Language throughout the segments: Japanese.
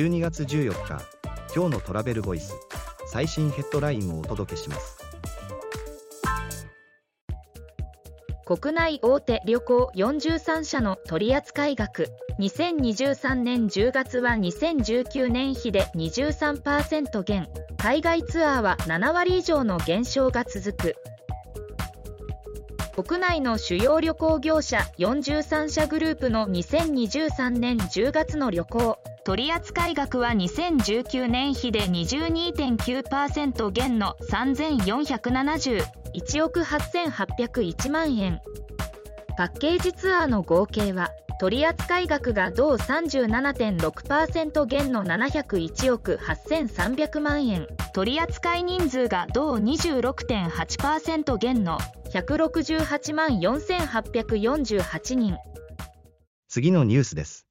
12月14日今日のトラベルボイス最新ヘッドラインをお届けします。国内大手旅行43社の取扱額2023年10月は2019年比で23%減。海外ツアーは7割以上の減少が続く。国内の主要旅行業者43社グループの2023年10月の旅行。取扱額は2019年比で22.9%減の3471億8801万円。パッケージツアーの合計は取扱額が同37.6%減の701億8300万円。取扱人数が同26.8%減の168万4848人。次のニュースです。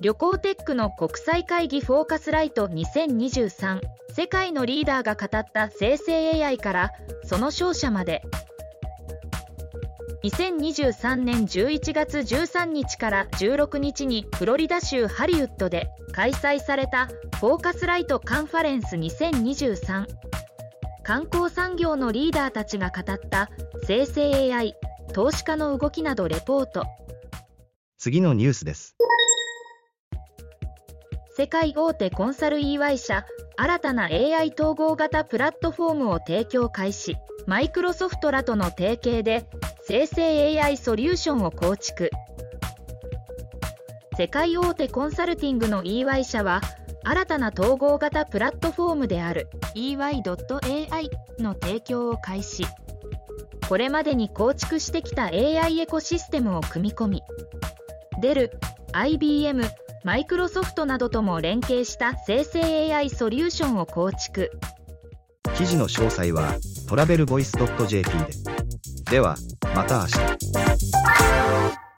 旅行テックの国際会議フォーカスライト2023世界のリーダーが語った生成 AI からその勝者まで。2023年11月13日から16日にフロリダ州ハリウッドで開催されたフォーカスライトカンファレンス2023観光産業のリーダーたちが語った生成 AI 投資家の動きなどレポート。次のニュースです。世界大手コンサル EY 社新たな AI 統合型プラットフォームを提供開始。マイクロソフトらとの提携で生成 AI ソリューションを構築。世界大手コンサルティングの EY 社は新たな統合型プラットフォームである EY.AI の提供を開始。これまでに構築してきた AI エコシステムを組み込みデル IBM マイクロソフトなどとも連携した生成 AI ソリューションを構築。記事の詳細はトラベルボイス .jp で。ではまた明日。